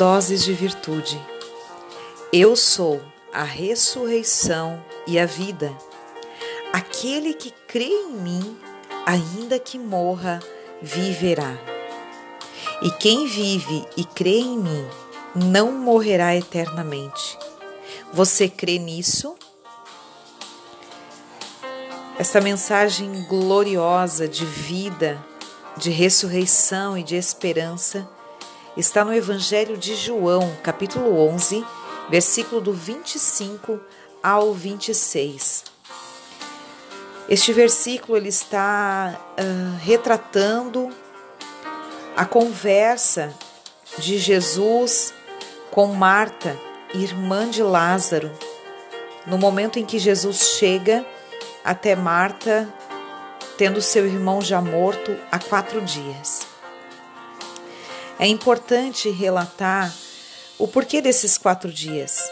doses de virtude. Eu sou a ressurreição e a vida. Aquele que crê em mim, ainda que morra, viverá. E quem vive e crê em mim, não morrerá eternamente. Você crê nisso? Esta mensagem gloriosa de vida, de ressurreição e de esperança está no Evangelho de João, capítulo 11, versículo do 25 ao 26. Este versículo ele está uh, retratando a conversa de Jesus com Marta, irmã de Lázaro, no momento em que Jesus chega até Marta, tendo seu irmão já morto há quatro dias. É importante relatar o porquê desses quatro dias.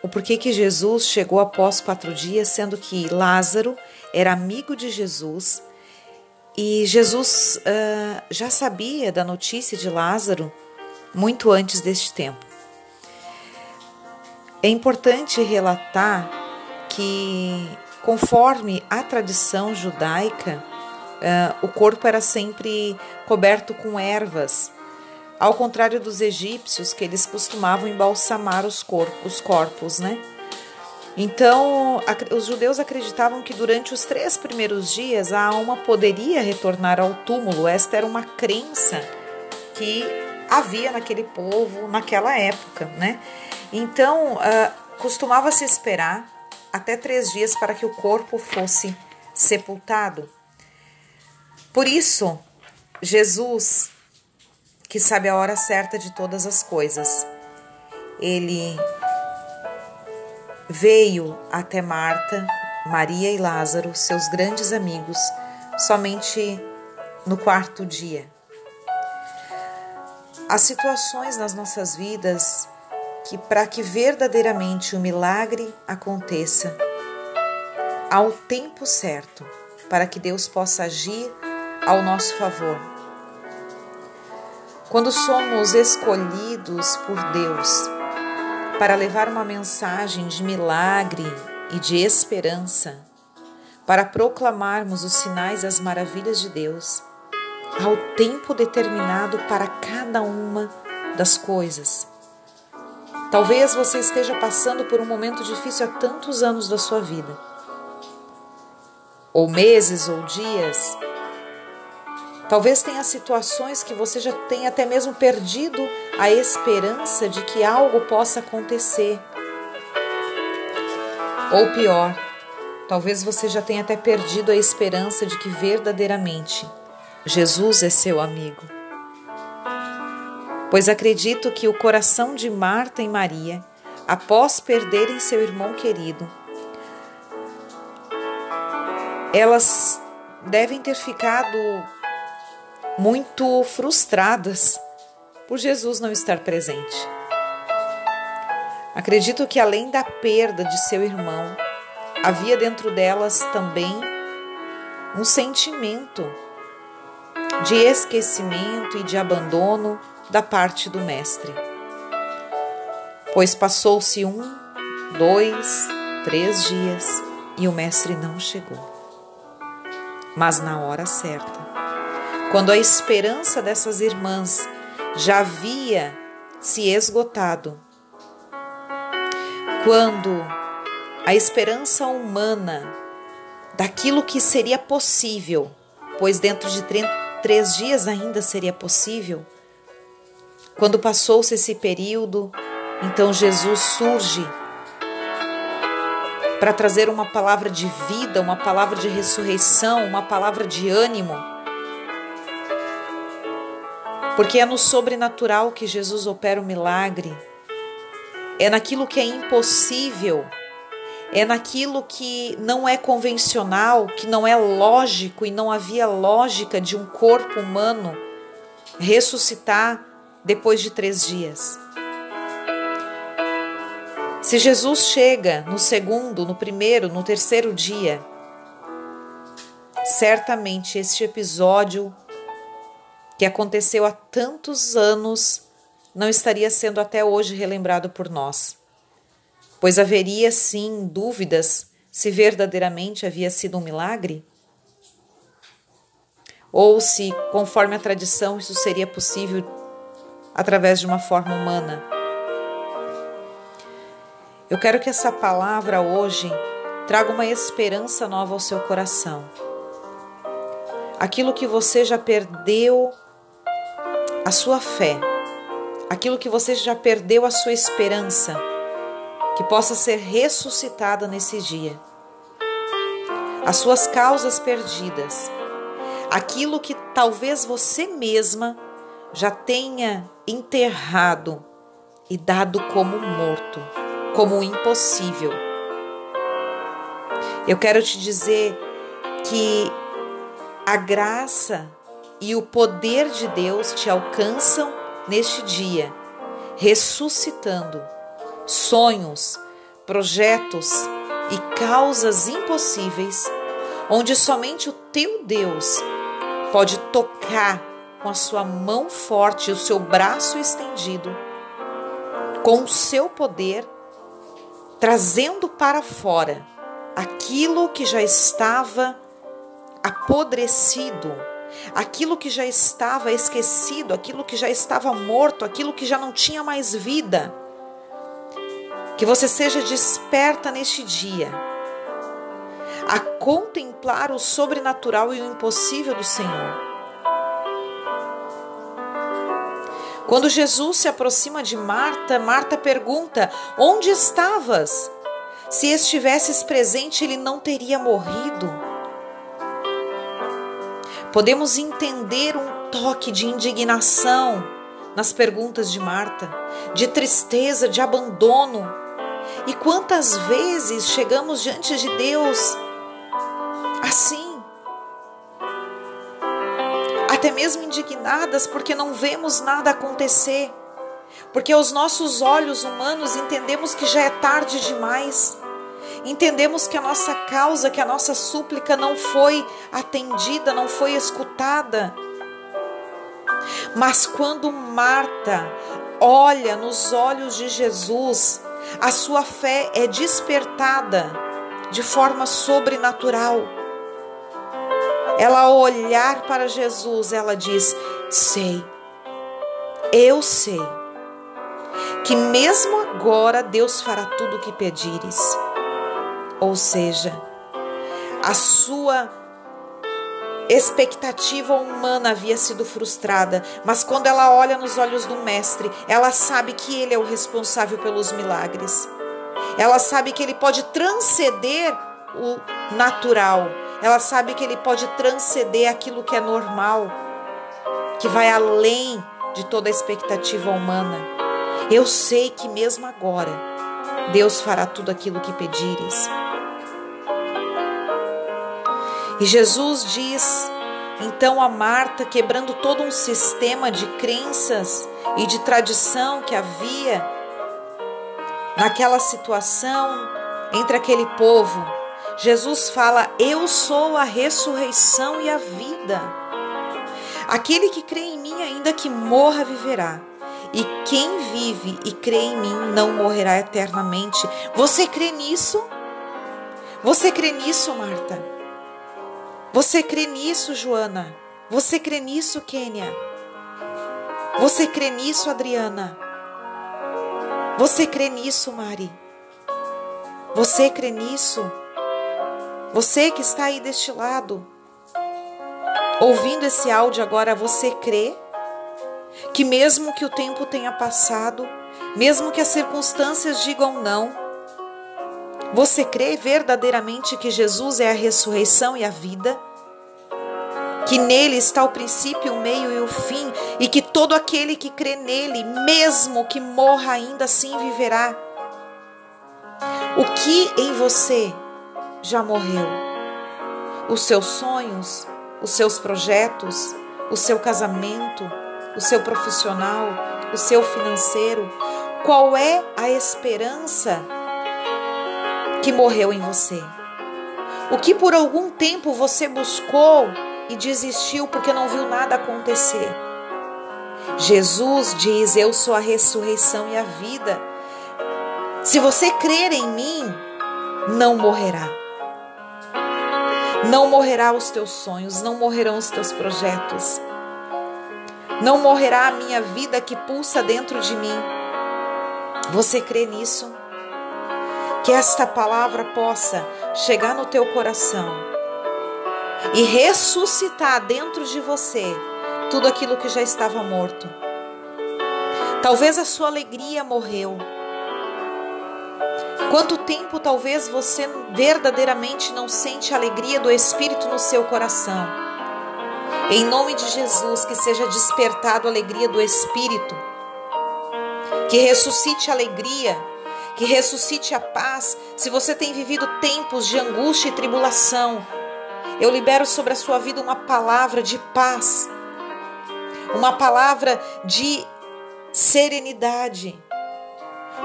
O porquê que Jesus chegou após quatro dias, sendo que Lázaro era amigo de Jesus e Jesus uh, já sabia da notícia de Lázaro muito antes deste tempo. É importante relatar que, conforme a tradição judaica, uh, o corpo era sempre coberto com ervas ao contrário dos egípcios, que eles costumavam embalsamar os corpos, os corpos né? Então, os judeus acreditavam que durante os três primeiros dias a alma poderia retornar ao túmulo. Esta era uma crença que havia naquele povo naquela época, né? Então, uh, costumava-se esperar até três dias para que o corpo fosse sepultado. Por isso, Jesus que sabe a hora certa de todas as coisas. Ele veio até Marta, Maria e Lázaro, seus grandes amigos, somente no quarto dia. Há situações nas nossas vidas que, para que verdadeiramente o milagre aconteça, ao tempo certo, para que Deus possa agir ao nosso favor quando somos escolhidos por Deus para levar uma mensagem de milagre e de esperança, para proclamarmos os sinais e as maravilhas de Deus, ao tempo determinado para cada uma das coisas. Talvez você esteja passando por um momento difícil há tantos anos da sua vida, ou meses ou dias Talvez tenha situações que você já tenha até mesmo perdido a esperança de que algo possa acontecer. Ou pior, talvez você já tenha até perdido a esperança de que verdadeiramente Jesus é seu amigo. Pois acredito que o coração de Marta e Maria, após perderem seu irmão querido, elas devem ter ficado muito frustradas por Jesus não estar presente. Acredito que além da perda de seu irmão, havia dentro delas também um sentimento de esquecimento e de abandono da parte do Mestre. Pois passou-se um, dois, três dias e o Mestre não chegou. Mas na hora certa, quando a esperança dessas irmãs já havia se esgotado, quando a esperança humana daquilo que seria possível, pois dentro de três dias ainda seria possível, quando passou-se esse período, então Jesus surge para trazer uma palavra de vida, uma palavra de ressurreição, uma palavra de ânimo porque é no sobrenatural que Jesus opera o milagre. É naquilo que é impossível. É naquilo que não é convencional, que não é lógico e não havia lógica de um corpo humano ressuscitar depois de três dias. Se Jesus chega no segundo, no primeiro, no terceiro dia, certamente este episódio que aconteceu há tantos anos não estaria sendo até hoje relembrado por nós, pois haveria sim dúvidas se verdadeiramente havia sido um milagre? Ou se, conforme a tradição, isso seria possível através de uma forma humana. Eu quero que essa palavra hoje traga uma esperança nova ao seu coração. Aquilo que você já perdeu a sua fé, aquilo que você já perdeu a sua esperança, que possa ser ressuscitada nesse dia. As suas causas perdidas, aquilo que talvez você mesma já tenha enterrado e dado como morto, como impossível. Eu quero te dizer que a graça e o poder de Deus te alcançam neste dia, ressuscitando sonhos, projetos e causas impossíveis, onde somente o teu Deus pode tocar com a sua mão forte o seu braço estendido, com o seu poder, trazendo para fora aquilo que já estava apodrecido, aquilo que já estava esquecido, aquilo que já estava morto, aquilo que já não tinha mais vida. Que você seja desperta neste dia a contemplar o sobrenatural e o impossível do Senhor. Quando Jesus se aproxima de Marta, Marta pergunta: Onde estavas? Se estivesses presente, ele não teria morrido. Podemos entender um toque de indignação nas perguntas de Marta, de tristeza, de abandono. E quantas vezes chegamos diante de Deus assim? até mesmo indignadas porque não vemos nada acontecer, porque aos nossos olhos humanos entendemos que já é tarde demais. Entendemos que a nossa causa, que a nossa súplica não foi atendida, não foi escutada. Mas quando Marta olha nos olhos de Jesus, a sua fé é despertada de forma sobrenatural ela ao olhar para Jesus, ela diz: Sei, eu sei, que mesmo agora Deus fará tudo o que pedires. Ou seja, a sua expectativa humana havia sido frustrada, mas quando ela olha nos olhos do Mestre, ela sabe que ele é o responsável pelos milagres. Ela sabe que ele pode transcender o natural ela sabe que ele pode transcender aquilo que é normal, que vai além de toda a expectativa humana. Eu sei que mesmo agora, Deus fará tudo aquilo que pedires. E Jesus diz então a Marta, quebrando todo um sistema de crenças e de tradição que havia naquela situação entre aquele povo, Jesus fala: Eu sou a ressurreição e a vida. Aquele que crê em mim, ainda que morra, viverá. E quem vive e crê em mim não morrerá eternamente. Você crê nisso? Você crê nisso, Marta? Você crê nisso, Joana? Você crê nisso, Kênia? Você crê nisso, Adriana? Você crê nisso, Mari? Você crê nisso? Você que está aí deste lado, ouvindo esse áudio agora, você crê que mesmo que o tempo tenha passado, mesmo que as circunstâncias digam não, você crê verdadeiramente que Jesus é a ressurreição e a vida? Que nele está o princípio, o meio e o fim, e que todo aquele que crê nele, mesmo que morra, ainda assim viverá. O que em você já morreu. Os seus sonhos, os seus projetos, o seu casamento, o seu profissional, o seu financeiro, qual é a esperança que morreu em você? O que por algum tempo você buscou e desistiu porque não viu nada acontecer? Jesus diz: Eu sou a ressurreição e a vida. Se você crer em mim, não morrerá. Não morrerá os teus sonhos, não morrerão os teus projetos. Não morrerá a minha vida que pulsa dentro de mim. Você crê nisso? Que esta palavra possa chegar no teu coração e ressuscitar dentro de você tudo aquilo que já estava morto. Talvez a sua alegria morreu. Quanto tempo talvez você verdadeiramente não sente a alegria do Espírito no seu coração? Em nome de Jesus, que seja despertado a alegria do Espírito, que ressuscite a alegria, que ressuscite a paz. Se você tem vivido tempos de angústia e tribulação, eu libero sobre a sua vida uma palavra de paz, uma palavra de serenidade,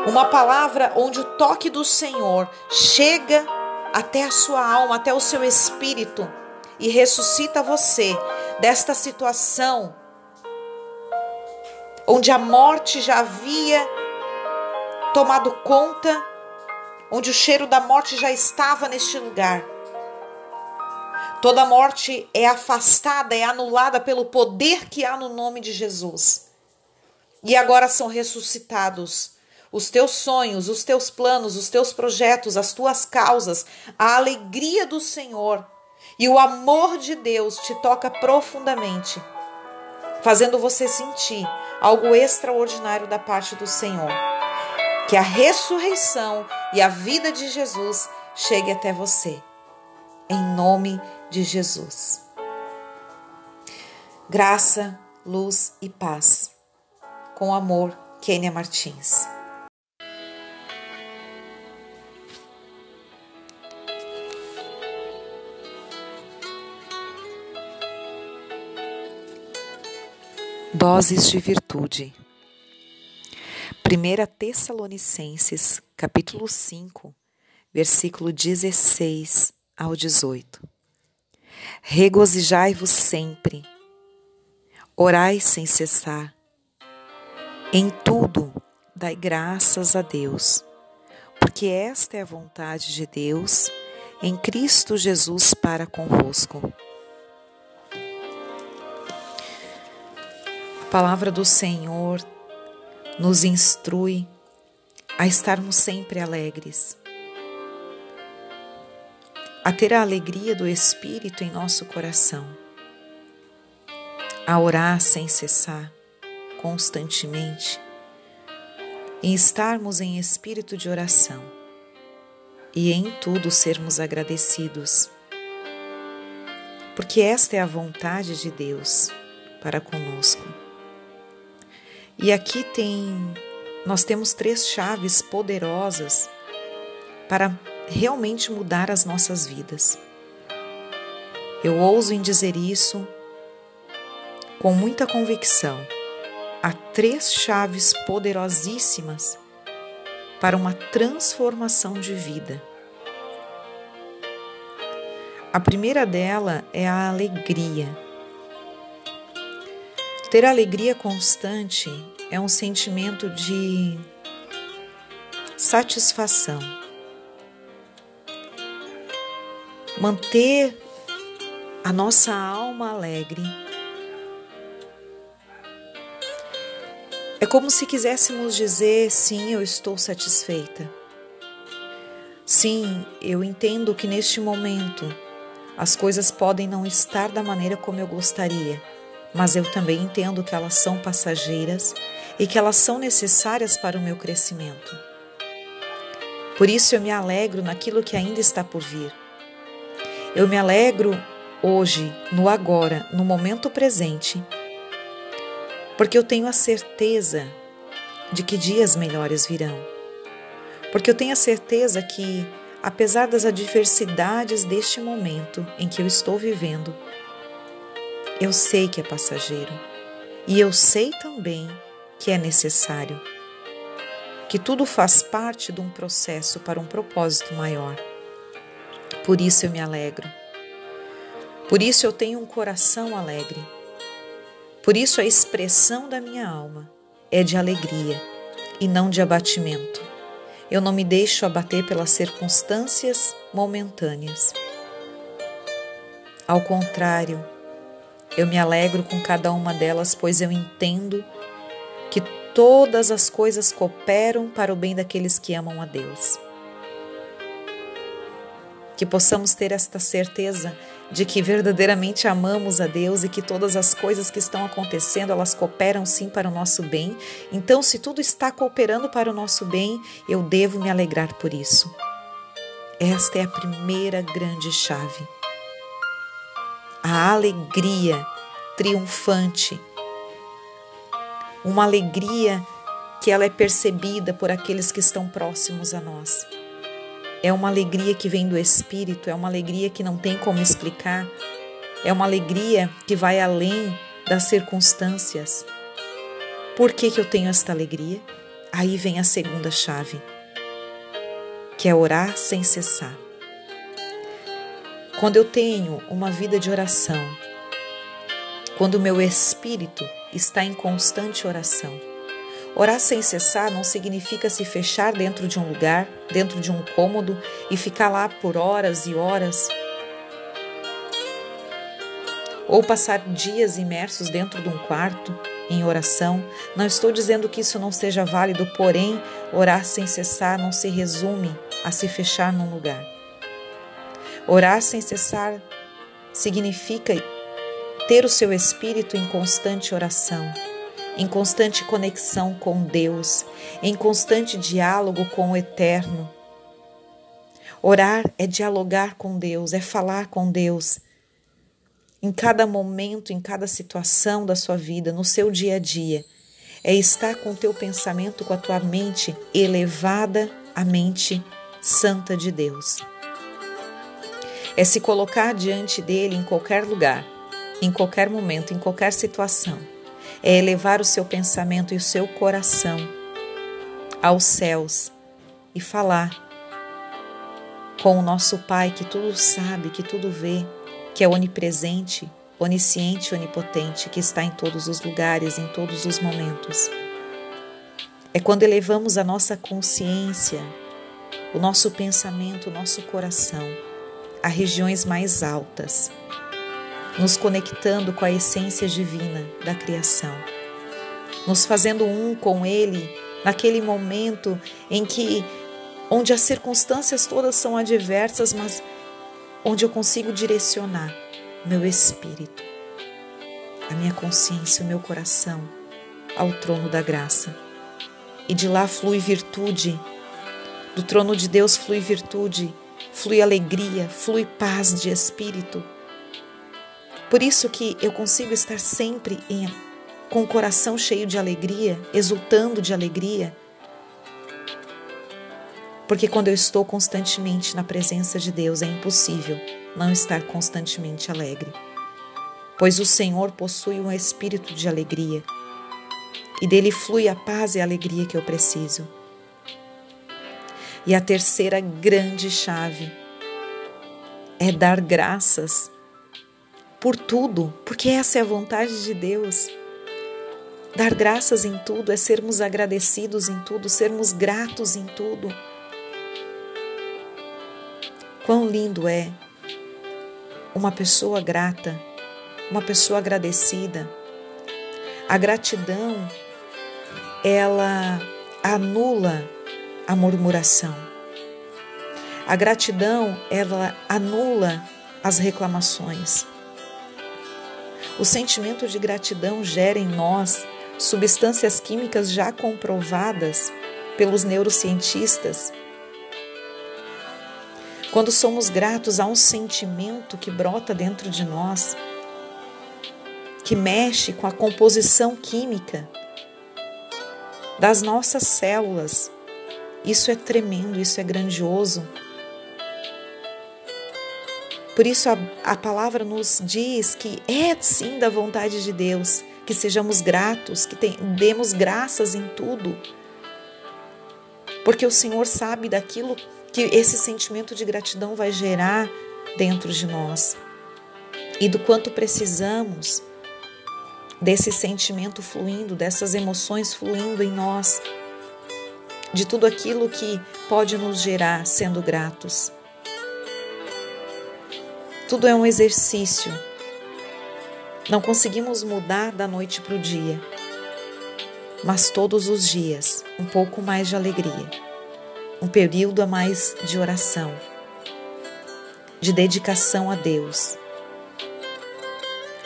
uma palavra onde o toque do Senhor chega até a sua alma, até o seu espírito e ressuscita você desta situação onde a morte já havia tomado conta, onde o cheiro da morte já estava neste lugar. Toda morte é afastada, é anulada pelo poder que há no nome de Jesus. E agora são ressuscitados os teus sonhos, os teus planos, os teus projetos, as tuas causas, a alegria do Senhor e o amor de Deus te toca profundamente, fazendo você sentir algo extraordinário da parte do Senhor. Que a ressurreição e a vida de Jesus chegue até você. Em nome de Jesus. Graça, luz e paz. Com amor, Kênia Martins. Doses de virtude. 1 Tessalonicenses, capítulo 5, versículo 16 ao 18. Regozijai-vos sempre, orai sem cessar, em tudo dai graças a Deus, porque esta é a vontade de Deus em Cristo Jesus para convosco. A palavra do Senhor nos instrui a estarmos sempre alegres, a ter a alegria do Espírito em nosso coração, a orar sem cessar, constantemente, e estarmos em espírito de oração e em tudo sermos agradecidos, porque esta é a vontade de Deus para conosco. E aqui tem nós temos três chaves poderosas para realmente mudar as nossas vidas. Eu ouso em dizer isso com muita convicção. Há três chaves poderosíssimas para uma transformação de vida. A primeira dela é a alegria. Ter alegria constante é um sentimento de satisfação. Manter a nossa alma alegre é como se quiséssemos dizer: sim, eu estou satisfeita. Sim, eu entendo que neste momento as coisas podem não estar da maneira como eu gostaria mas eu também entendo que elas são passageiras e que elas são necessárias para o meu crescimento. Por isso eu me alegro naquilo que ainda está por vir. Eu me alegro hoje, no agora, no momento presente, porque eu tenho a certeza de que dias melhores virão. Porque eu tenho a certeza que, apesar das adversidades deste momento em que eu estou vivendo, eu sei que é passageiro e eu sei também que é necessário, que tudo faz parte de um processo para um propósito maior. Por isso eu me alegro. Por isso eu tenho um coração alegre. Por isso a expressão da minha alma é de alegria e não de abatimento. Eu não me deixo abater pelas circunstâncias momentâneas. Ao contrário, eu me alegro com cada uma delas, pois eu entendo que todas as coisas cooperam para o bem daqueles que amam a Deus. Que possamos ter esta certeza de que verdadeiramente amamos a Deus e que todas as coisas que estão acontecendo, elas cooperam sim para o nosso bem. Então, se tudo está cooperando para o nosso bem, eu devo me alegrar por isso. Esta é a primeira grande chave. A alegria triunfante. Uma alegria que ela é percebida por aqueles que estão próximos a nós. É uma alegria que vem do Espírito, é uma alegria que não tem como explicar, é uma alegria que vai além das circunstâncias. Por que, que eu tenho esta alegria? Aí vem a segunda chave, que é orar sem cessar. Quando eu tenho uma vida de oração, quando o meu espírito está em constante oração, Orar sem cessar não significa se fechar dentro de um lugar, dentro de um cômodo e ficar lá por horas e horas. Ou passar dias imersos dentro de um quarto em oração. Não estou dizendo que isso não seja válido, porém, orar sem cessar não se resume a se fechar num lugar. Orar sem cessar significa ter o seu espírito em constante oração em constante conexão com Deus, em constante diálogo com o Eterno. Orar é dialogar com Deus, é falar com Deus. Em cada momento, em cada situação da sua vida, no seu dia a dia, é estar com o teu pensamento, com a tua mente elevada à mente santa de Deus. É se colocar diante dele em qualquer lugar, em qualquer momento, em qualquer situação é elevar o seu pensamento e o seu coração aos céus e falar com o nosso Pai que tudo sabe, que tudo vê, que é onipresente, onisciente, onipotente, que está em todos os lugares, em todos os momentos. É quando elevamos a nossa consciência, o nosso pensamento, o nosso coração a regiões mais altas nos conectando com a essência divina da criação, nos fazendo um com Ele naquele momento em que, onde as circunstâncias todas são adversas, mas onde eu consigo direcionar meu espírito, a minha consciência, o meu coração ao trono da graça. E de lá flui virtude, do trono de Deus flui virtude, flui alegria, flui paz de espírito por isso que eu consigo estar sempre em, com o coração cheio de alegria, exultando de alegria. Porque quando eu estou constantemente na presença de Deus, é impossível não estar constantemente alegre. Pois o Senhor possui um espírito de alegria e dele flui a paz e a alegria que eu preciso. E a terceira grande chave é dar graças por tudo, porque essa é a vontade de Deus. Dar graças em tudo é sermos agradecidos em tudo, sermos gratos em tudo. Quão lindo é uma pessoa grata, uma pessoa agradecida. A gratidão, ela anula a murmuração. A gratidão, ela anula as reclamações. O sentimento de gratidão gera em nós substâncias químicas já comprovadas pelos neurocientistas. Quando somos gratos, há um sentimento que brota dentro de nós, que mexe com a composição química das nossas células. Isso é tremendo, isso é grandioso. Por isso a, a palavra nos diz que é sim da vontade de Deus que sejamos gratos, que tem, demos graças em tudo. Porque o Senhor sabe daquilo que esse sentimento de gratidão vai gerar dentro de nós e do quanto precisamos desse sentimento fluindo, dessas emoções fluindo em nós, de tudo aquilo que pode nos gerar sendo gratos. Tudo é um exercício. Não conseguimos mudar da noite para o dia, mas todos os dias um pouco mais de alegria, um período a mais de oração, de dedicação a Deus.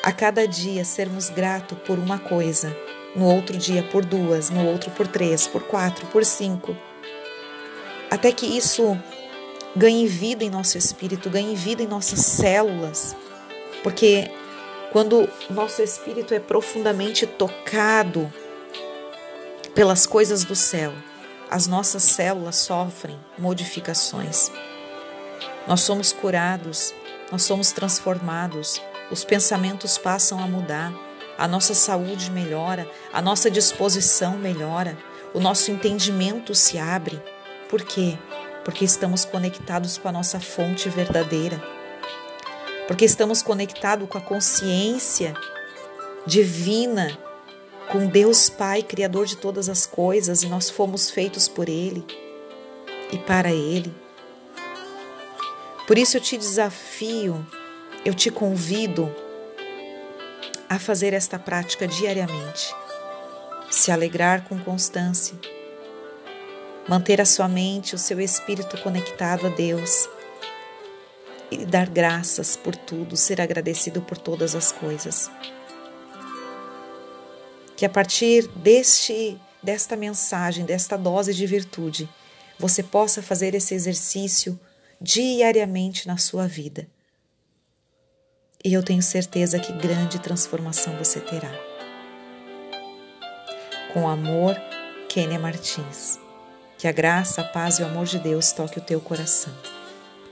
A cada dia sermos gratos por uma coisa, no outro dia por duas, no outro por três, por quatro, por cinco, até que isso ganhe vida em nosso espírito, ganhe vida em nossas células, porque quando nosso espírito é profundamente tocado pelas coisas do céu, as nossas células sofrem modificações. Nós somos curados, nós somos transformados, os pensamentos passam a mudar, a nossa saúde melhora, a nossa disposição melhora, o nosso entendimento se abre. Por quê? porque estamos conectados com a nossa fonte verdadeira, porque estamos conectados com a consciência divina, com Deus Pai, Criador de todas as coisas, e nós fomos feitos por Ele e para Ele. Por isso eu te desafio, eu te convido a fazer esta prática diariamente, se alegrar com constância manter a sua mente, o seu espírito conectado a Deus e dar graças por tudo, ser agradecido por todas as coisas. Que a partir deste desta mensagem, desta dose de virtude, você possa fazer esse exercício diariamente na sua vida. E eu tenho certeza que grande transformação você terá. Com amor, Kênia Martins. Que a graça, a paz e o amor de Deus toque o teu coração.